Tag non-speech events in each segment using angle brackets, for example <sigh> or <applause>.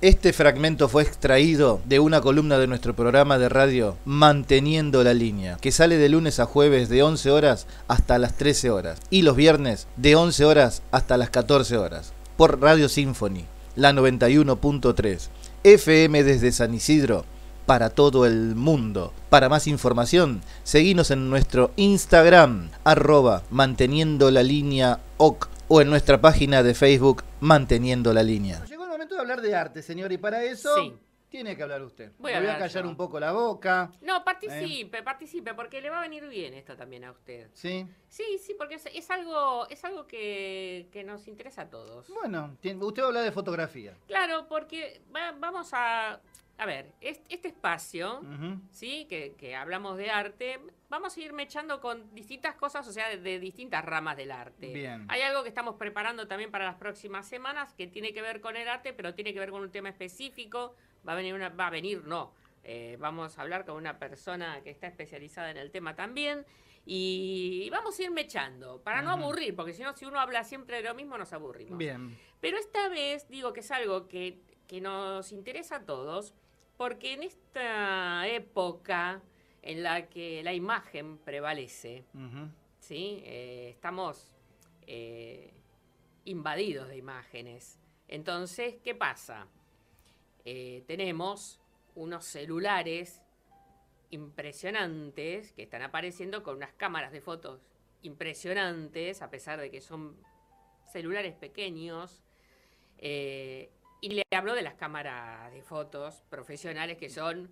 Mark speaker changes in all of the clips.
Speaker 1: Este fragmento fue extraído de una columna de nuestro programa de radio Manteniendo la línea, que sale de lunes a jueves de 11 horas hasta las 13 horas y los viernes de 11 horas hasta las 14 horas por Radio Symphony, la 91.3, FM desde San Isidro para todo el mundo. Para más información, seguinos en nuestro Instagram, arroba manteniendo la línea OC o en nuestra página de Facebook Manteniendo la línea hablar de arte, señor, y para eso tiene que hablar usted. Voy, a, callar un poco la boca.
Speaker 2: No, participe, participe, porque le va a venir bien esto también a usted.
Speaker 1: ¿Sí?
Speaker 2: Sí, sí, porque es, algo, es algo que, nos interesa a todos.
Speaker 1: Bueno, usted habla de fotografía.
Speaker 2: Claro, porque vamos a... A ver, este espacio, ¿sí? Que, que, hablamos de arte, vamos a ir mechando con distintas cosas, o sea, de, distintas ramas del arte.
Speaker 1: Bien.
Speaker 2: Hay algo que estamos preparando también para las próximas semanas que tiene que ver con el arte, pero tiene que ver con un tema específico. Va a venir una, va a venir, no. Eh, vamos a hablar con una persona que está especializada en el tema también. Y vamos a ir mechando, para no aburrir, porque si no, si uno habla siempre de lo mismo, nos aburrimos.
Speaker 1: Bien.
Speaker 2: Pero esta vez digo que es algo que, que nos interesa a todos porque en esta época en la que la imagen prevalece, ¿sí? Eh, estamos eh, invadidos de imágenes. Entonces, ¿qué pasa? Eh, tenemos unos celulares impresionantes que están apareciendo con unas cámaras de fotos impresionantes, a pesar de que son celulares pequeños. Y le hablo de las cámaras de fotos profesionales que son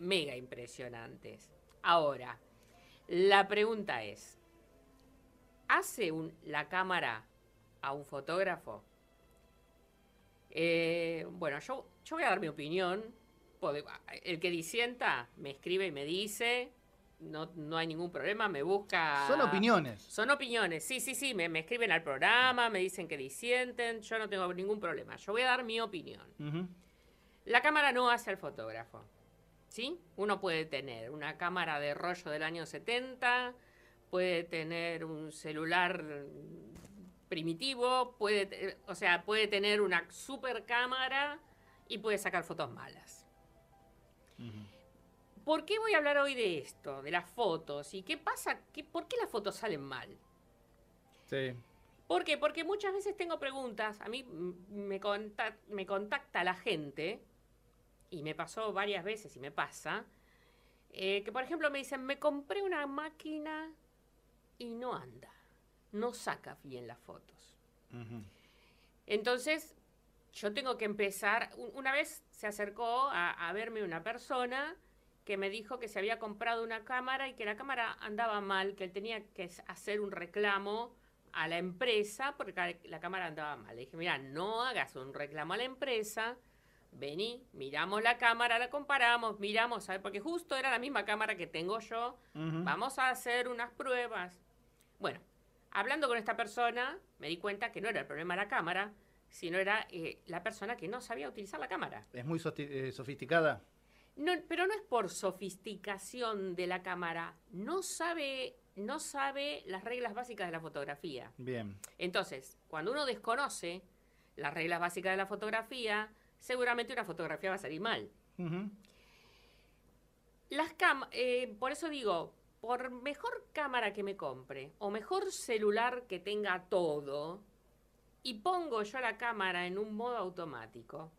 Speaker 2: mega impresionantes. Ahora, la pregunta es, ¿hace la cámara a un fotógrafo? Eh, bueno, yo, yo voy a dar mi opinión. El que disienta me escribe y me dice, no, no hay ningún problema, me busca...
Speaker 1: Son opiniones.
Speaker 2: Son opiniones, sí, sí, sí, me, escriben al programa, me dicen que disienten, yo no tengo ningún problema, yo voy a dar mi opinión. La cámara no hace al fotógrafo, ¿sí? Uno puede tener una cámara de rollo del año 70, puede tener un celular primitivo, puede, o sea, puede tener una super cámara y puede sacar fotos malas. ¿Por qué voy a hablar hoy de esto, de las fotos? ¿Y qué pasa? ¿Qué, ¿Por qué las fotos salen mal?
Speaker 1: Sí.
Speaker 2: ¿Por qué? Porque muchas veces tengo preguntas. A mí me, me contacta la gente, y me pasó varias veces y me pasa, eh, que por ejemplo me dicen, me compré una máquina y no anda, no saca bien las fotos. Entonces, yo tengo que empezar, una vez se acercó a verme una persona que me dijo que se había comprado una cámara y que la cámara andaba mal, que él tenía que hacer un reclamo a la empresa porque la cámara andaba mal. Le dije, mira, no hagas un reclamo a la empresa, vení, miramos la cámara, la comparamos, miramos, ¿sabes? porque justo era la misma cámara que tengo yo, vamos a hacer unas pruebas. Bueno, hablando con esta persona, me di cuenta que no era el problema la cámara, sino era eh, la persona que no sabía utilizar la cámara.
Speaker 1: ¿Es muy eh, sofisticada?
Speaker 2: No, pero no es por sofisticación de la cámara, no sabe, no sabe las reglas básicas de la fotografía.
Speaker 1: Bien.
Speaker 2: Entonces, cuando uno desconoce las reglas básicas de la fotografía, seguramente una fotografía va a salir mal. Las eh, por eso digo, por mejor cámara que me compre o mejor celular que tenga todo y pongo yo la cámara en un modo automático,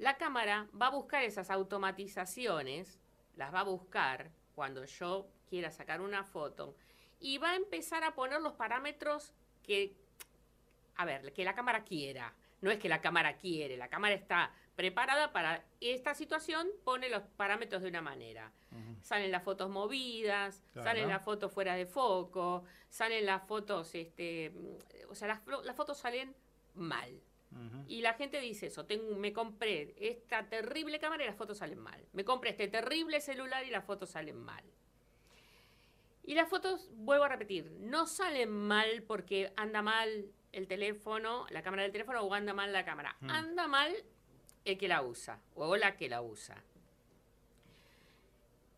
Speaker 2: la cámara va a buscar esas automatizaciones, las va a buscar cuando yo quiera sacar una foto y va a empezar a poner los parámetros que, a ver, que la cámara quiera. No es que la cámara quiere, la cámara está preparada para esta situación, pone los parámetros de una manera. Salen las fotos movidas, salen las fotos fuera de foco, salen las fotos, este, o sea, las fotos salen mal. Y la gente dice eso, tengo, me compré esta terrible cámara y las fotos salen mal. Me compré este terrible celular y las fotos salen mal. Y las fotos, vuelvo a repetir, no salen mal porque anda mal el teléfono, la cámara del teléfono o anda mal la cámara. Anda mal el que la usa o la que la usa.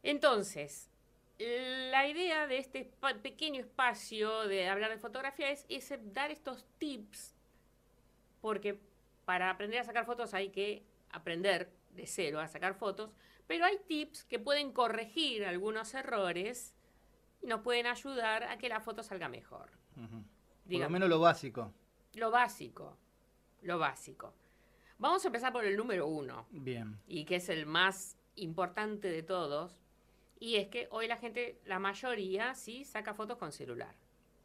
Speaker 2: Entonces, la idea de este pequeño espacio de hablar de fotografía es, es dar estos tips porque para aprender a sacar fotos hay que aprender de cero a sacar fotos, pero hay tips que pueden corregir algunos errores y nos pueden ayudar a que la foto salga mejor.
Speaker 1: Ujú. Por lo menos lo básico.
Speaker 2: Lo básico, lo básico. Vamos a empezar por el número uno,
Speaker 1: Bien.
Speaker 2: y que es el más importante de todos, y es que hoy la gente, la mayoría, sí, saca fotos con celular.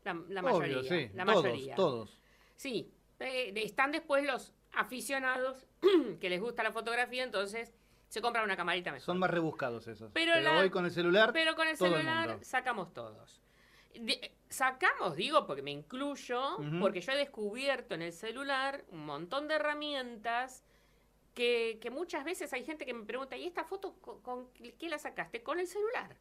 Speaker 2: La, la mayoría.
Speaker 1: Sí.
Speaker 2: La
Speaker 1: todos,
Speaker 2: mayoría.
Speaker 1: todos.
Speaker 2: Sí, eh, están después los aficionados <clears throat> que les gusta la fotografía, entonces se compran una camarita mejor.
Speaker 1: Son más rebuscados esos.
Speaker 2: Pero
Speaker 1: Pero,
Speaker 2: la-
Speaker 1: hoy con el celular.
Speaker 2: Pero con el
Speaker 1: todo
Speaker 2: celular sacamos todos. De- sacamos, digo, porque me incluyo, porque yo he descubierto en el celular un montón de herramientas que, que muchas veces hay gente que me pregunta, ¿y esta foto con, con qué la sacaste? Con el celular.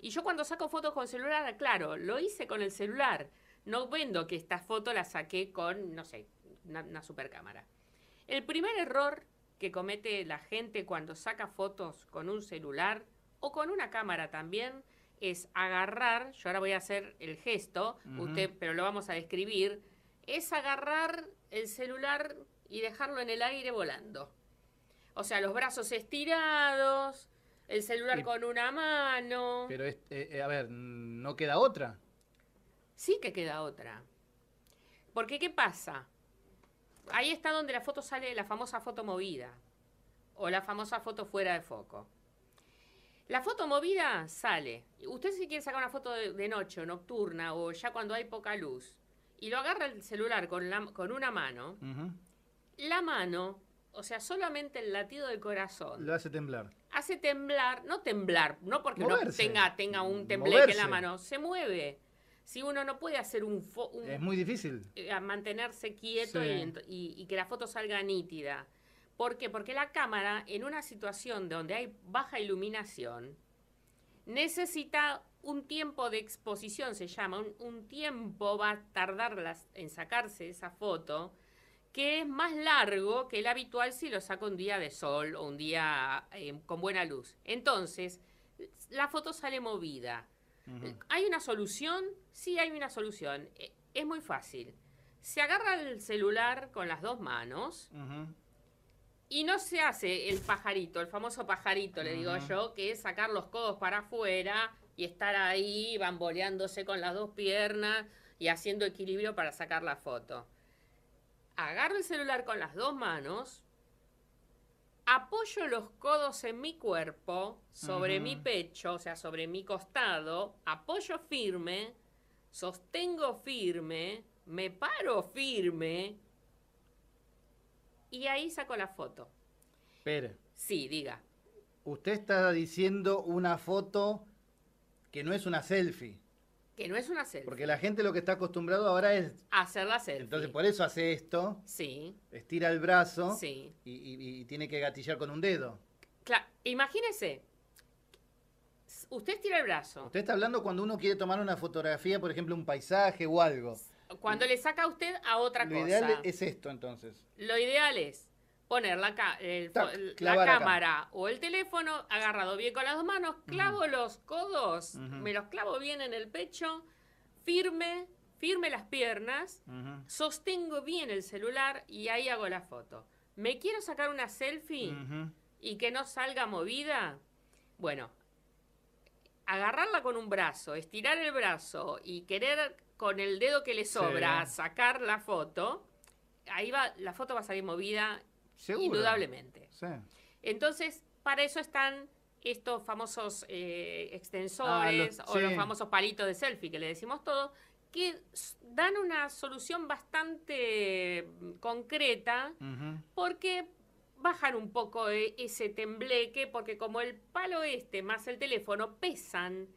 Speaker 2: Y yo cuando saco fotos con celular, claro, lo hice con el celular. No vendo que esta foto la saqué con, no sé, una, una super cámara. El primer error que comete la gente cuando saca fotos con un celular o con una cámara también es agarrar, yo ahora voy a hacer el gesto, usted, pero lo vamos a describir, es agarrar el celular y dejarlo en el aire volando. O sea, los brazos estirados, el celular con una mano.
Speaker 1: Pero, es- eh, a ver, no queda otra.
Speaker 2: Sí que queda otra. Porque, ¿qué pasa? Ahí está donde la foto sale, la famosa foto movida. O la famosa foto fuera de foco. La foto movida sale. Usted si quiere sacar una foto de, de noche o nocturna o ya cuando hay poca luz y lo agarra el celular con, la- con una mano, la mano, o sea, solamente el latido del corazón,
Speaker 1: Lo hace temblar.
Speaker 2: hace temblar, no temblar, no porque no tenga, tenga un tembleque en la mano, se mueve. Si uno no puede hacer un, fo- un-
Speaker 1: Es muy difícil.
Speaker 2: eh, mantenerse quieto
Speaker 1: Sí.
Speaker 2: y, ent- y- y que la foto salga nítida. ¿Por qué? Porque la cámara, en una situación donde hay baja iluminación, necesita un tiempo de exposición, se llama, un, un tiempo va a tardar las- en sacarse esa foto, que es más largo que el habitual si lo saca un día de sol o un día eh, con buena luz. Entonces, la foto sale movida. ¿Hay una solución? Sí, hay una solución. Eh, Es muy fácil. Se agarra el celular con las dos manos y no se hace el pajarito, el famoso pajarito, le digo yo, que es sacar los codos para afuera y estar ahí bamboleándose con las dos piernas y haciendo equilibrio para sacar la foto. Agarro el celular con las dos manos, apoyo los codos en mi cuerpo, sobre mi pecho, o sea, sobre mi costado, apoyo firme, sostengo firme, me paro firme y ahí saco la foto.
Speaker 1: Espere.
Speaker 2: Sí, diga.
Speaker 1: Usted está diciendo una foto que no es una selfie.
Speaker 2: Que no es una selfie.
Speaker 1: Porque la gente lo que está acostumbrado ahora es.
Speaker 2: Hacer la selfie.
Speaker 1: Entonces, por eso hace esto,
Speaker 2: Sí,
Speaker 1: estira el brazo
Speaker 2: sí.
Speaker 1: y, y- y tiene que gatillar con un dedo.
Speaker 2: Claro, imagínese. Usted estira el brazo.
Speaker 1: Usted está hablando cuando uno quiere tomar una fotografía, por ejemplo, un paisaje o algo.
Speaker 2: Cuando le saca a usted a otra
Speaker 1: Lo
Speaker 2: cosa.
Speaker 1: ideal es esto, entonces.
Speaker 2: Lo ideal es poner la, ca- el fo-
Speaker 1: Tac,
Speaker 2: el- la
Speaker 1: acá.
Speaker 2: cámara o el teléfono agarrado bien con las dos manos, clavo los codos, me los clavo bien en el pecho, firme, firme las piernas, sostengo bien el celular y ahí hago la foto. ¿Me quiero sacar una selfie y que no salga movida? Bueno, agarrarla con un brazo, estirar el brazo y querer con el dedo que le sobra
Speaker 1: Sí.
Speaker 2: sacar la foto, ahí va, la foto va a salir movida
Speaker 1: Seguro.
Speaker 2: indudablemente.
Speaker 1: Sí.
Speaker 2: Entonces, para eso están estos famosos eh, extensores
Speaker 1: Ah, los-
Speaker 2: o los famosos palitos de selfie que le decimos todo, que dan una solución bastante mm, concreta porque bajan un poco eh, ese tembleque, porque como el palo este más el teléfono pesan,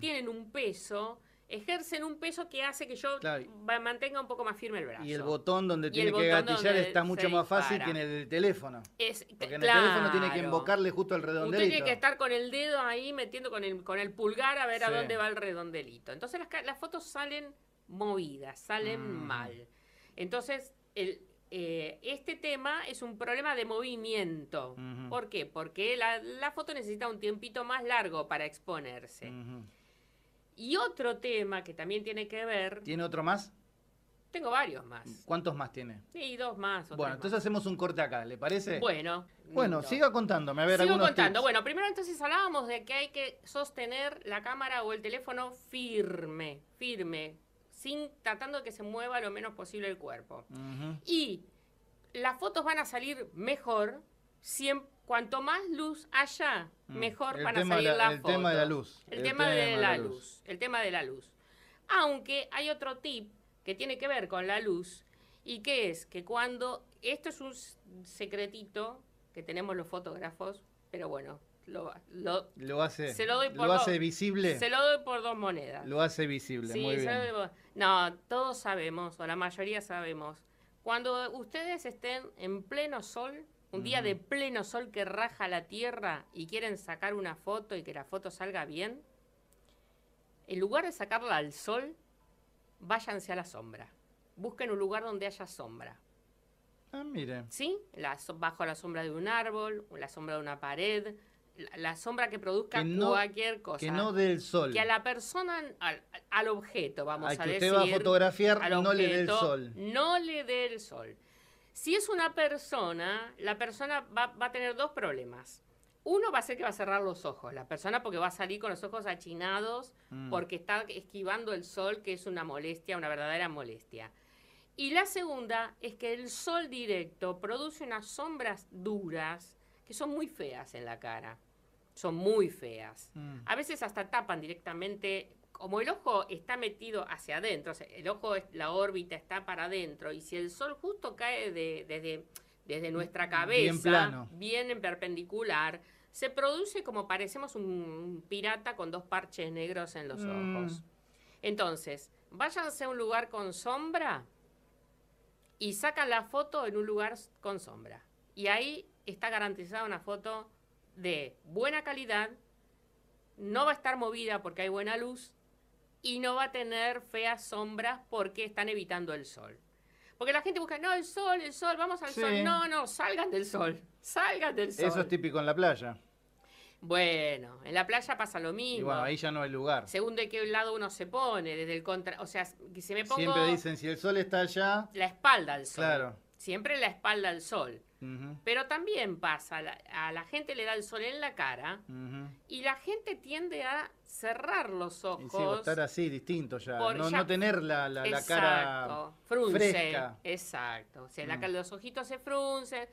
Speaker 2: tienen un peso, ejercen un peso que hace que yo
Speaker 1: Claro.
Speaker 2: mantenga un poco más firme el brazo.
Speaker 1: Y el botón donde
Speaker 2: Y
Speaker 1: tiene que gatillar está mucho más fácil que en el teléfono.
Speaker 2: Es-
Speaker 1: Porque en
Speaker 2: claro.
Speaker 1: el teléfono tiene que invocarle justo al
Speaker 2: Usted
Speaker 1: redondelito.
Speaker 2: tiene que estar con el dedo ahí metiendo con el, con el pulgar a ver a dónde va el redondelito. Entonces las, fotos salen movidas, salen
Speaker 1: Mm.
Speaker 2: mal. Entonces, el, eh, este tema es un problema de movimiento. ¿Por qué? Porque la, la foto necesita un tiempito más largo para exponerse. Y otro tema que también tiene que ver,
Speaker 1: ¿Tiene otro más?
Speaker 2: Tengo varios más.
Speaker 1: ¿Cuántos más tiene?
Speaker 2: Sí, dos más. o
Speaker 1: Bueno,
Speaker 2: tres
Speaker 1: entonces hacemos un corte acá, ¿le parece?
Speaker 2: Bueno.
Speaker 1: Bueno,
Speaker 2: lindo.
Speaker 1: siga contándome, a ver,
Speaker 2: Sigo
Speaker 1: algunos
Speaker 2: contando.
Speaker 1: tips.
Speaker 2: Bueno, primero entonces hablábamos de que hay que sostener la cámara o el teléfono firme, firme, sin tratando de que se mueva lo menos posible el cuerpo. Y las fotos van a salir mejor siem- cuanto más luz haya,
Speaker 1: Mm.
Speaker 2: mejor
Speaker 1: El
Speaker 2: van a
Speaker 1: tema de
Speaker 2: salir
Speaker 1: la-
Speaker 2: las
Speaker 1: el
Speaker 2: fotos.
Speaker 1: tema de la luz.
Speaker 2: El, tema, de la luz. El tema de la luz. Aunque hay otro tip que tiene que ver con la luz y que es que cuando esto es un secretito que tenemos los fotógrafos, pero bueno, lo, lo-
Speaker 1: Lo hace,
Speaker 2: Se lo doy por
Speaker 1: lo hace visible.
Speaker 2: se lo doy por dos monedas.
Speaker 1: Lo hace visible,
Speaker 2: Sí,
Speaker 1: muy bien.
Speaker 2: doy No, todos sabemos, o la mayoría sabemos, cuando ustedes estén en pleno sol, un día de pleno sol que raja la tierra y quieren sacar una foto y que la foto salga bien, en lugar de sacarla al sol, váyanse a la sombra. Busquen un lugar donde haya sombra.
Speaker 1: Ah, mire.
Speaker 2: ¿Sí? La bajo la sombra de un árbol, la sombra de una pared, la, la sombra que produzca
Speaker 1: Que no-
Speaker 2: cualquier cosa.
Speaker 1: Que no del sol.
Speaker 2: Que a la persona, al, al objeto, vamos
Speaker 1: Al
Speaker 2: a
Speaker 1: que
Speaker 2: decir.
Speaker 1: usted va a fotografiar, no le dé el sol.
Speaker 2: No le dé el sol. Si es una persona, la persona va, va a tener dos problemas. Uno va a ser que va a cerrar los ojos, la persona porque va a salir con los ojos achinados
Speaker 1: Mm.
Speaker 2: porque está esquivando el sol, que es una molestia, una verdadera molestia. Y la segunda es que el sol directo produce unas sombras duras que son muy feas en la cara. Son muy feas.
Speaker 1: Mm.
Speaker 2: A veces hasta tapan directamente, como el ojo está metido hacia adentro, o sea, el ojo, es- la órbita está para adentro, y si el sol justo cae de- desde, desde nuestra cabeza,
Speaker 1: Bien plano.
Speaker 2: bien en perpendicular, se produce como parecemos un pirata con dos parches negros en los
Speaker 1: Mm.
Speaker 2: ojos. Entonces, váyanse a un lugar con sombra y sacan la foto en un lugar con sombra. Y ahí está garantizada una foto de buena calidad, no va a estar movida porque hay buena luz y no va a tener feas sombras porque están evitando el sol. Porque la gente busca, no, el sol, el sol, vamos al
Speaker 1: Sí.
Speaker 2: sol. No, no, salgan del sol, salgan del sol.
Speaker 1: Eso es típico en la playa.
Speaker 2: Bueno, en la playa pasa lo mismo.
Speaker 1: Y bueno, ahí ya no hay lugar.
Speaker 2: Según de qué lado uno se pone, desde el contra... O sea, que se me pongo
Speaker 1: Siempre dicen, si el sol está allá...
Speaker 2: la espalda al sol.
Speaker 1: Claro.
Speaker 2: Siempre la espalda al sol. Pero también pasa, a la, a la gente le da el sol en la cara y la gente tiende a cerrar los ojos.
Speaker 1: Y sí, estar así, distinto ya.
Speaker 2: Por
Speaker 1: No,
Speaker 2: ya-
Speaker 1: no tener la, la, la cara
Speaker 2: frunce.
Speaker 1: fresca.
Speaker 2: Exacto. O sea,
Speaker 1: Mm.
Speaker 2: los ojitos se fruncen,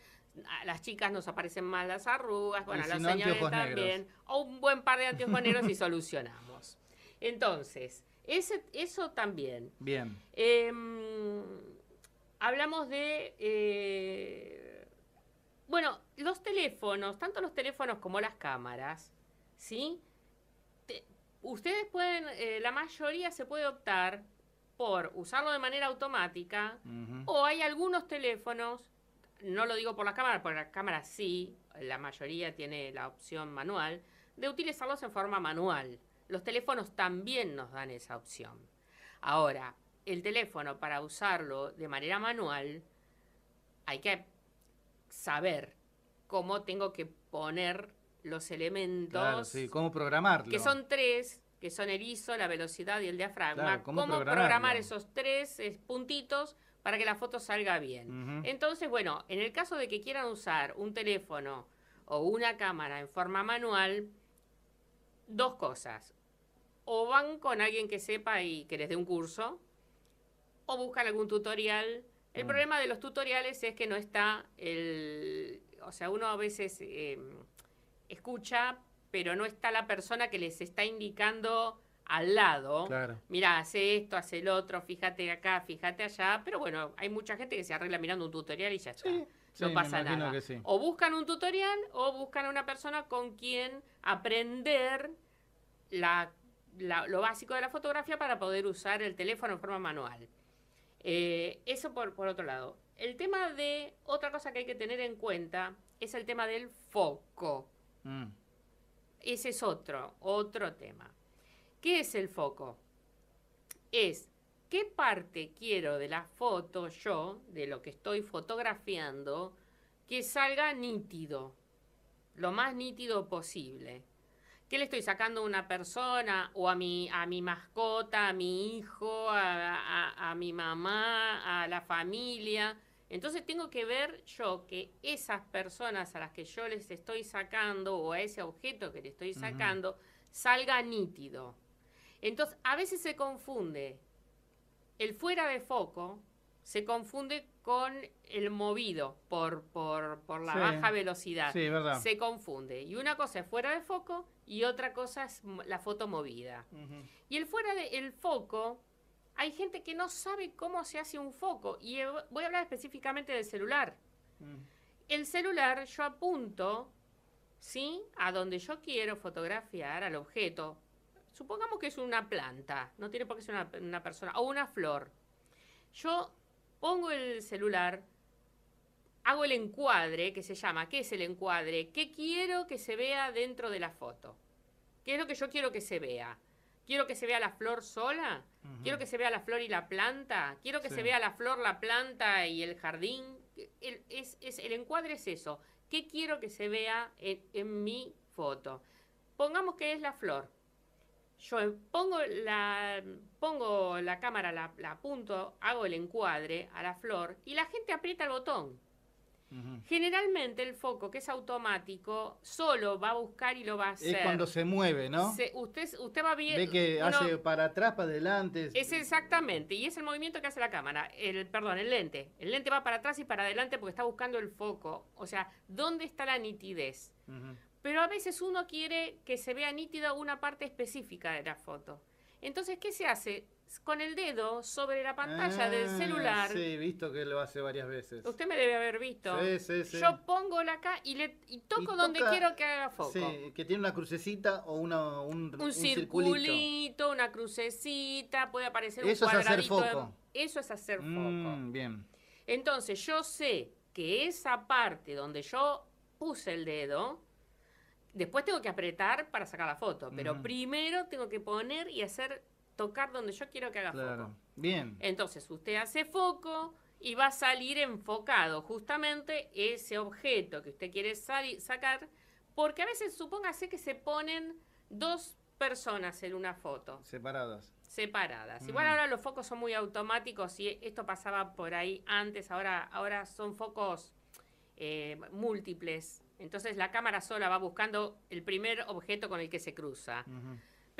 Speaker 2: a las chicas nos aparecen más las arrugas, bueno, a las señores también.
Speaker 1: negros.
Speaker 2: O un buen par de anteojos negros y solucionamos. Entonces, ese, eso también.
Speaker 1: Bien.
Speaker 2: Em, hablamos de. eh, bueno, los teléfonos, tanto los teléfonos como las cámaras, ¿sí? Te- ustedes pueden, eh, la mayoría se puede optar por usarlo de manera automática o hay algunos teléfonos, no lo digo por las cámaras, porque las cámaras sí, la mayoría tiene la opción manual, de utilizarlos en forma manual. Los teléfonos también nos dan esa opción. Ahora, el teléfono para usarlo de manera manual, hay que saber cómo tengo que poner los elementos,
Speaker 1: Claro, sí. ¿Cómo programarlo?
Speaker 2: que son tres, que son el ISO, la velocidad y el diafragma.
Speaker 1: Claro, ¿cómo
Speaker 2: programar esos tres eh, puntitos para que la foto salga bien? Entonces, bueno, en el caso de que quieran usar un teléfono o una cámara en forma manual, dos cosas. O van con alguien que sepa y que les dé un curso, o buscan algún tutorial. El
Speaker 1: Mm.
Speaker 2: problema de los tutoriales es que no está el... O sea, uno a veces eh, escucha, pero no está la persona que les está indicando al lado.
Speaker 1: Claro.
Speaker 2: Mira, hace esto, hace el otro, fíjate acá, fíjate allá. Pero bueno, hay mucha gente que se arregla mirando un tutorial y ya está.
Speaker 1: Sí,
Speaker 2: no pasa nada.
Speaker 1: que sí.
Speaker 2: O buscan un tutorial o buscan a una persona con quien aprender la- la- lo básico de la fotografía para poder usar el teléfono en forma manual. Eh, eso por, por otro lado. El tema de, otra cosa que hay que tener en cuenta es el tema del foco.
Speaker 1: Mm.
Speaker 2: Ese es otro, otro tema. ¿Qué es el foco? Es qué parte quiero de la foto yo, de lo que estoy fotografiando, que salga nítido, lo más nítido posible. ¿Qué le estoy sacando a una persona o a mi, a mi mascota, a mi hijo, a, a mi mamá, a la familia? Entonces tengo que ver yo que esas personas a las que yo les estoy sacando o a ese objeto que le estoy sacando salga nítido. Entonces a veces se confunde el fuera de foco, se confunde con el movido por, por, por la baja velocidad.
Speaker 1: Sí, verdad.
Speaker 2: Se confunde. Y una cosa es fuera de foco y otra cosa es la foto movida. Y el fuera de el foco hay gente que no sabe cómo se hace un foco. Y voy a hablar específicamente del celular. Mm. El celular yo apunto, ¿sí? A donde yo quiero fotografiar al objeto. Supongamos que es una planta, no tiene por qué ser una, una persona, o una flor. Yo pongo el celular, hago el encuadre, que se llama, ¿qué es el encuadre? ¿Qué quiero que se vea dentro de la foto? ¿Qué es lo que yo quiero que se vea? Quiero que se vea la flor sola. Quiero que se vea la flor y la planta. Quiero que se vea la flor, la planta y el jardín. El, es, el encuadre es eso. ¿Qué quiero que se vea en, mi foto? Pongamos que es la flor. Yo pongo la, pongo la cámara, la, la apunto, hago el encuadre a la flor y la gente aprieta el botón. Generalmente el foco, que es automático, solo va a buscar y lo va a hacer.
Speaker 1: Es cuando se mueve, ¿no?
Speaker 2: usted, usted va bien.
Speaker 1: Ve que hace para atrás, para adelante.
Speaker 2: Es exactamente, y es el movimiento que hace la cámara. El, perdón, el lente. El lente va para atrás y para adelante porque está buscando el foco. O sea, ¿dónde está la nitidez? Pero a veces uno quiere que se vea nítida una parte específica de la foto. Entonces, ¿qué se hace? Con el dedo sobre la pantalla del ah, celular.
Speaker 1: Sí, visto que lo hace varias veces.
Speaker 2: Usted me debe haber visto.
Speaker 1: Sí, sí, sí.
Speaker 2: Yo pongo la acá y, le, y toco donde quiero que haga foco.
Speaker 1: Sí, que tiene una crucecita o una, un,
Speaker 2: un, circulito, una crucecita, puede aparecer un cuadradito.
Speaker 1: Eso es hacer foco.
Speaker 2: Eso es hacer foco.
Speaker 1: Mm, bien.
Speaker 2: Entonces yo sé que esa parte donde yo puse el dedo, después tengo que apretar para sacar la foto, pero primero tengo que poner y hacer tocar donde yo quiero que haga foco.
Speaker 1: Bien.
Speaker 2: Entonces usted hace foco y va a salir enfocado justamente ese objeto que usted quiere sacar, porque a veces supóngase que se ponen dos personas en una foto.
Speaker 1: Separadas.
Speaker 2: Separadas. Igual ahora los focos son muy automáticos y esto pasaba por ahí antes, ahora, ahora son focos eh, múltiples. Entonces la cámara sola va buscando el primer objeto con el que se cruza.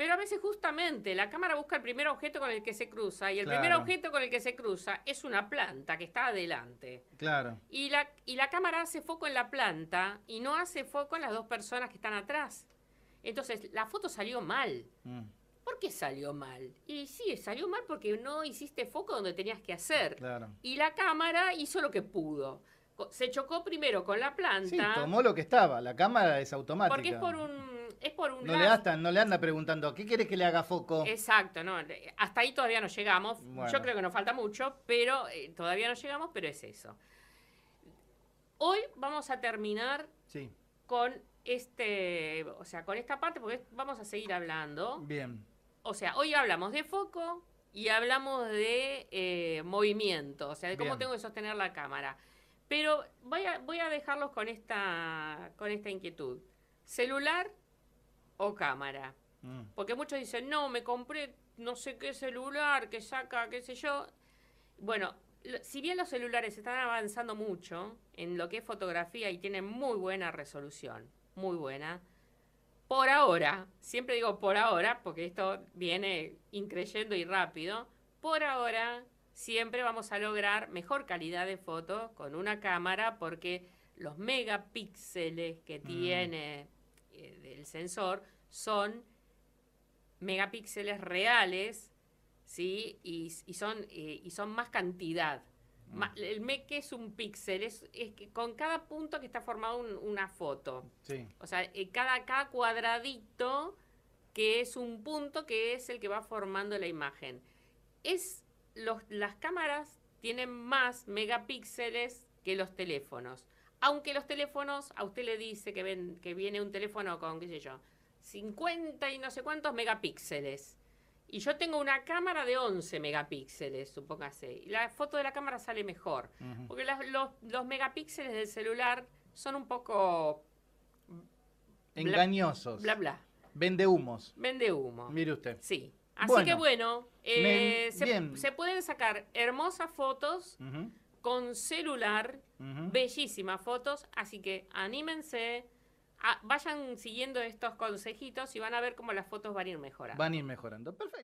Speaker 2: Pero a veces justamente la cámara busca el primer objeto con el que se cruza y el primer objeto con el que se cruza es una planta que está adelante.
Speaker 1: Claro.
Speaker 2: Y la, y la cámara hace foco en la planta y no hace foco en las dos personas que están atrás. Entonces, la foto salió mal. Mm. ¿Por qué salió mal? Y sí, salió mal porque no hiciste foco donde tenías que hacer.
Speaker 1: Claro.
Speaker 2: Y la cámara hizo lo que pudo. Se chocó primero con la planta. Sí,
Speaker 1: tomó lo que estaba. La cámara es automática.
Speaker 2: Porque es por un es por un
Speaker 1: no le, no le anda preguntando, ¿qué quieres que le haga foco?
Speaker 2: Exacto, no, hasta ahí todavía no llegamos. Yo creo que nos falta mucho, pero eh, todavía no llegamos, pero es eso. Hoy vamos a terminar con este, o sea, con esta parte, porque vamos a seguir hablando.
Speaker 1: Bien.
Speaker 2: O sea, hoy hablamos de foco y hablamos de eh, movimiento, o sea, de cómo tengo que sostener la cámara. Pero voy a, voy a dejarlos con esta, con esta inquietud. Celular o cámara. Mm. Porque muchos dicen, no, me compré no sé qué celular que saca, qué sé yo. Bueno, si bien los celulares están avanzando mucho en lo que es fotografía y tienen muy buena resolución, muy buena, por ahora, siempre digo por ahora, porque esto viene increyendo y rápido, por ahora siempre vamos a lograr mejor calidad de foto con una cámara porque los megapíxeles que mm. tiene eh, del sensor son megapíxeles reales, ¿sí? Y, son, eh, y son más cantidad. Mm. el me que es un píxel, es, que con cada punto que está formado una foto. O sea, eh, cada, cada cuadradito que es un punto que es el que va formando la imagen. Es los, las cámaras tienen más megapíxeles que los teléfonos. Aunque los teléfonos, a usted le dice que, ven, que viene un teléfono con, qué sé yo, 50 y no sé cuántos megapíxeles. Y yo tengo una cámara de 11 megapíxeles, supóngase. Y la foto de la cámara sale mejor. Porque los, megapíxeles del celular son un poco...
Speaker 1: Engañosos.
Speaker 2: Bla, bla.
Speaker 1: Vende humos.
Speaker 2: Vende humo.
Speaker 1: Mire usted.
Speaker 2: Sí. Así
Speaker 1: Bueno.
Speaker 2: que bueno, eh,
Speaker 1: Me-
Speaker 2: se, pueden sacar hermosas fotos con celular, bellísimas fotos, así que anímense, a- vayan siguiendo estos consejitos y van a ver cómo las fotos van a ir mejorando.
Speaker 1: Van a ir mejorando. Perfecto.